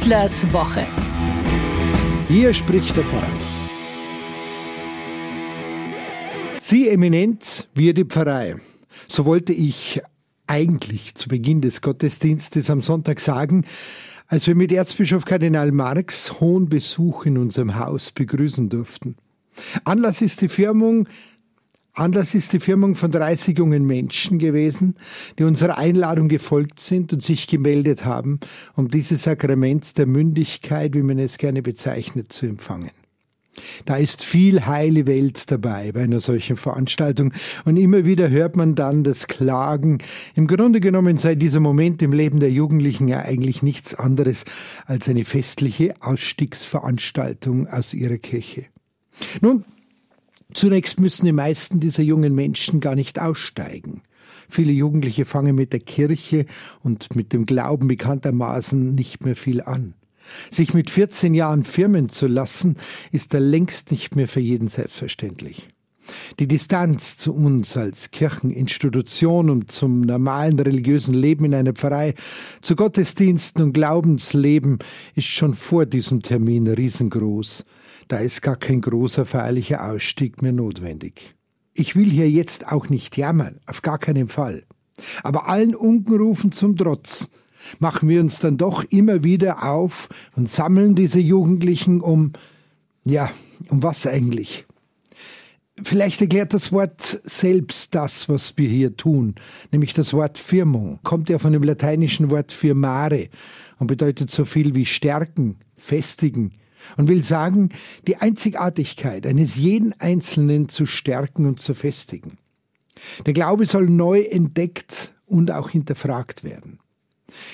Wieslers Woche. Hier spricht der Pfarrer. Sie Eminenz, wir die Pfarrei. So wollte ich eigentlich zu Beginn des Gottesdienstes am Sonntag sagen, als wir mit Erzbischof Kardinal Marx hohen Besuch in unserem Haus begrüßen durften. Anlass ist die Firmung Anlass ist die Firmung von 30 jungen Menschen gewesen, die unserer Einladung gefolgt sind und sich gemeldet haben, um dieses Sakrament der Mündigkeit, wie man es gerne bezeichnet, zu empfangen. Da ist viel heile Welt dabei bei einer solchen Veranstaltung und immer wieder hört man dann das Klagen. Im Grunde genommen sei dieser Moment im Leben der Jugendlichen ja eigentlich nichts anderes als eine festliche Ausstiegsveranstaltung aus ihrer Kirche. Nun, zunächst müssen die meisten dieser jungen Menschen gar nicht aussteigen. Viele Jugendliche fangen mit der Kirche und mit dem Glauben bekanntermaßen nicht mehr viel an. Sich mit 14 Jahren firmen zu lassen, ist da längst nicht mehr für jeden selbstverständlich. Die Distanz zu uns als Kircheninstitution und zum normalen religiösen Leben in einer Pfarrei, zu Gottesdiensten und Glaubensleben ist schon vor diesem Termin riesengroß. Da ist gar kein großer feierlicher Ausstieg mehr notwendig. Ich will hier jetzt auch nicht jammern, auf gar keinen Fall. Aber allen Unkenrufen zum Trotz machen wir uns dann doch immer wieder auf und sammeln diese Jugendlichen um, ja, um was eigentlich? Vielleicht erklärt das Wort selbst das, was wir hier tun, nämlich das Wort Firmung. Kommt ja von dem lateinischen Wort firmare und bedeutet so viel wie stärken, festigen und will sagen, die Einzigartigkeit eines jeden Einzelnen zu stärken und zu festigen. Der Glaube soll neu entdeckt und auch hinterfragt werden.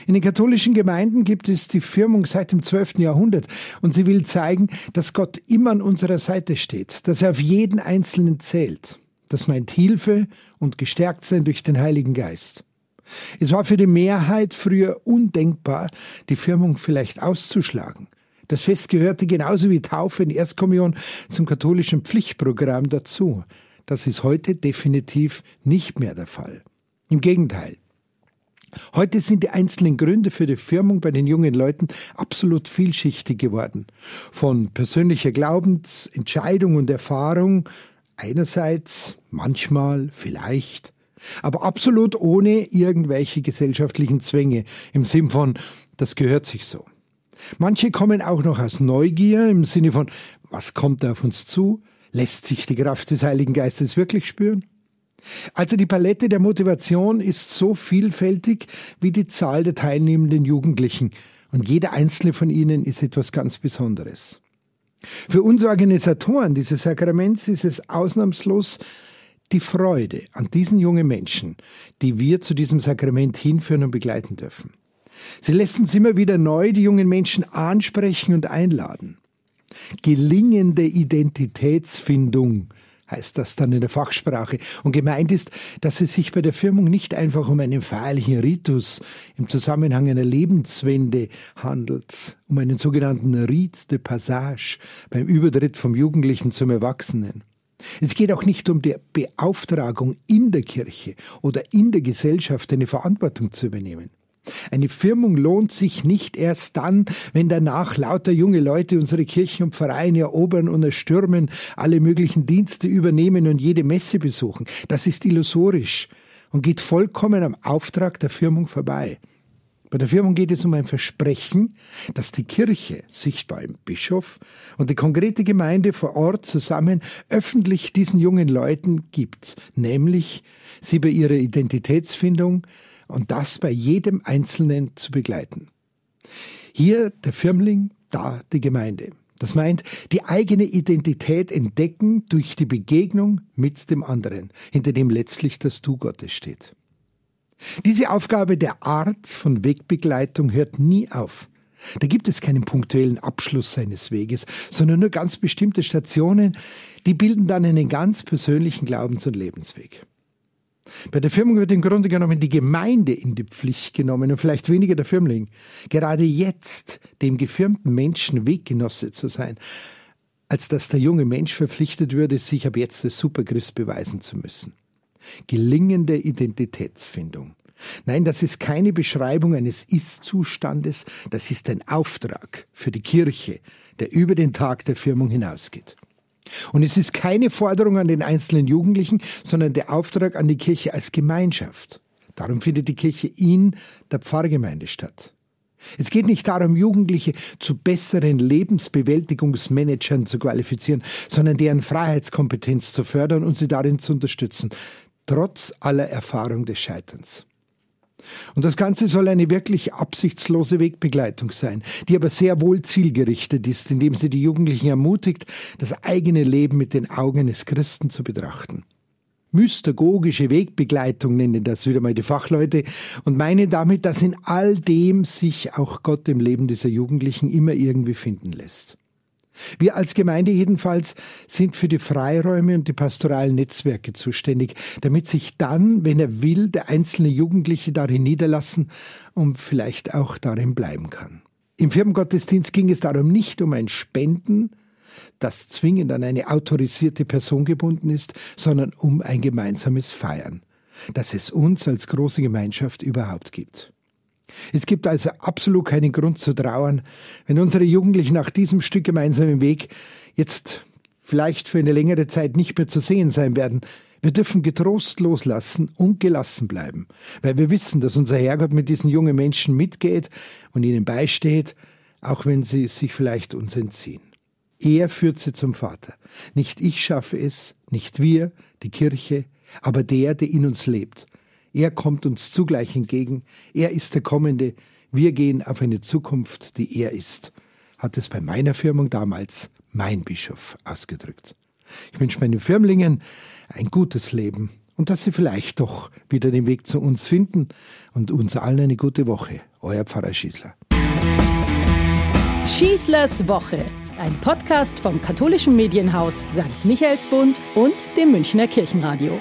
In den katholischen Gemeinden gibt es die Firmung seit dem 12. Jahrhundert und sie will zeigen, dass Gott immer an unserer Seite steht, dass er auf jeden Einzelnen zählt. Das meint Hilfe und gestärkt sein durch den Heiligen Geist. Es war für die Mehrheit früher undenkbar, die Firmung vielleicht auszuschlagen. Das Fest gehörte genauso wie Taufe und Erstkommunion zum katholischen Pflichtprogramm dazu. Das ist heute definitiv nicht mehr der Fall. Im Gegenteil. Heute sind die einzelnen Gründe für die Firmung bei den jungen Leuten absolut vielschichtig geworden. Von persönlicher Glaubensentscheidung und Erfahrung einerseits, manchmal, vielleicht, aber absolut ohne irgendwelche gesellschaftlichen Zwänge im Sinn von, das gehört sich so. Manche kommen auch noch aus Neugier im Sinne von, was kommt da auf uns zu? Lässt sich die Kraft des Heiligen Geistes wirklich spüren? Also die Palette der Motivation ist so vielfältig wie die Zahl der teilnehmenden Jugendlichen und jeder einzelne von ihnen ist etwas ganz Besonderes. Für uns Organisatoren dieses Sakraments ist es ausnahmslos die Freude an diesen jungen Menschen, die wir zu diesem Sakrament hinführen und begleiten dürfen. Sie lässt uns immer wieder neu die jungen Menschen ansprechen und einladen. Gelingende Identitätsfindung heißt das dann in der Fachsprache. Und gemeint ist, dass es sich bei der Firmung nicht einfach um einen feierlichen Ritus im Zusammenhang einer Lebenswende handelt, um einen sogenannten Rite de Passage beim Übertritt vom Jugendlichen zum Erwachsenen. Es geht auch nicht um die Beauftragung in der Kirche oder in der Gesellschaft eine Verantwortung zu übernehmen. Eine Firmung lohnt sich nicht erst dann, wenn danach lauter junge Leute unsere Kirchen und Vereine erobern und erstürmen, alle möglichen Dienste übernehmen und jede Messe besuchen. Das ist illusorisch und geht vollkommen am Auftrag der Firmung vorbei. Bei der Firmung geht es um ein Versprechen, dass die Kirche, sichtbar im Bischof, und die konkrete Gemeinde vor Ort zusammen öffentlich diesen jungen Leuten gibt, nämlich sie bei ihrer Identitätsfindung, und das bei jedem Einzelnen zu begleiten. Hier der Firmling, da die Gemeinde. Das meint, die eigene Identität entdecken durch die Begegnung mit dem anderen, hinter dem letztlich das Du Gottes steht. Diese Aufgabe der Art von Wegbegleitung hört nie auf. Da gibt es keinen punktuellen Abschluss seines Weges, sondern nur ganz bestimmte Stationen, die bilden dann einen ganz persönlichen Glaubens- und Lebensweg. Bei der Firmung wird im Grunde genommen die Gemeinde in die Pflicht genommen und vielleicht weniger der Firmling. Gerade jetzt dem gefirmten Menschen Weggenosse zu sein, als dass der junge Mensch verpflichtet würde, sich ab jetzt als Superchrist beweisen zu müssen. Gelingende Identitätsfindung. Nein, das ist keine Beschreibung eines Ist-Zustandes, das ist ein Auftrag für die Kirche, der über den Tag der Firmung hinausgeht. Und es ist keine Forderung an den einzelnen Jugendlichen, sondern der Auftrag an die Kirche als Gemeinschaft. Darum findet die Kirche in der Pfarrgemeinde statt. Es geht nicht darum, Jugendliche zu besseren Lebensbewältigungsmanagern zu qualifizieren, sondern deren Freiheitskompetenz zu fördern und sie darin zu unterstützen, trotz aller Erfahrung des Scheiterns. Und das Ganze soll eine wirklich absichtslose Wegbegleitung sein, die aber sehr wohl zielgerichtet ist, indem sie die Jugendlichen ermutigt, das eigene Leben mit den Augen eines Christen zu betrachten. Mystagogische Wegbegleitung nennen das wieder mal die Fachleute und meinen damit, dass in all dem sich auch Gott im Leben dieser Jugendlichen immer irgendwie finden lässt. Wir als Gemeinde jedenfalls sind für die Freiräume und die pastoralen Netzwerke zuständig, damit sich dann, wenn er will, der einzelne Jugendliche darin niederlassen und vielleicht auch darin bleiben kann. Im Firmengottesdienst ging es darum nicht um ein Spenden, das zwingend an eine autorisierte Person gebunden ist, sondern um ein gemeinsames Feiern, das es uns als große Gemeinschaft überhaupt gibt. Es gibt also absolut keinen Grund zu trauern, wenn unsere Jugendlichen nach diesem Stück gemeinsamen Weg jetzt vielleicht für eine längere Zeit nicht mehr zu sehen sein werden. Wir dürfen getrost loslassen und gelassen bleiben, weil wir wissen, dass unser Herrgott mit diesen jungen Menschen mitgeht und ihnen beisteht, auch wenn sie sich vielleicht uns entziehen. Er führt sie zum Vater. Nicht ich schaffe es, nicht wir, die Kirche, aber der, der in uns lebt. Er kommt uns zugleich entgegen. Er ist der Kommende. Wir gehen auf eine Zukunft, die er ist, hat es bei meiner Firmung damals mein Bischof ausgedrückt. Ich wünsche meinen Firmlingen ein gutes Leben und dass sie vielleicht doch wieder den Weg zu uns finden und uns allen eine gute Woche. Euer Pfarrer Schießler. Schießlers Woche, ein Podcast vom katholischen Medienhaus St. Michaelsbund und dem Münchner Kirchenradio.